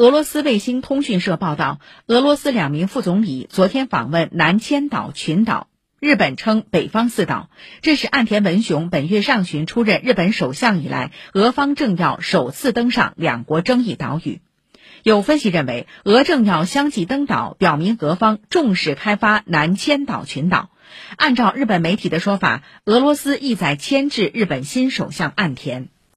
俄罗斯卫星通讯社报道俄罗斯两名副总理昨天访问南千岛群岛日本称北方四岛。这是岸田文雄本月上旬出任日本首相以来俄方政要首次登上两国争议岛屿。有分析认为俄政要相继登岛表明俄方重视开发南千岛群岛。按照日本媒体的说法俄罗斯意在牵制日本新首相岸田。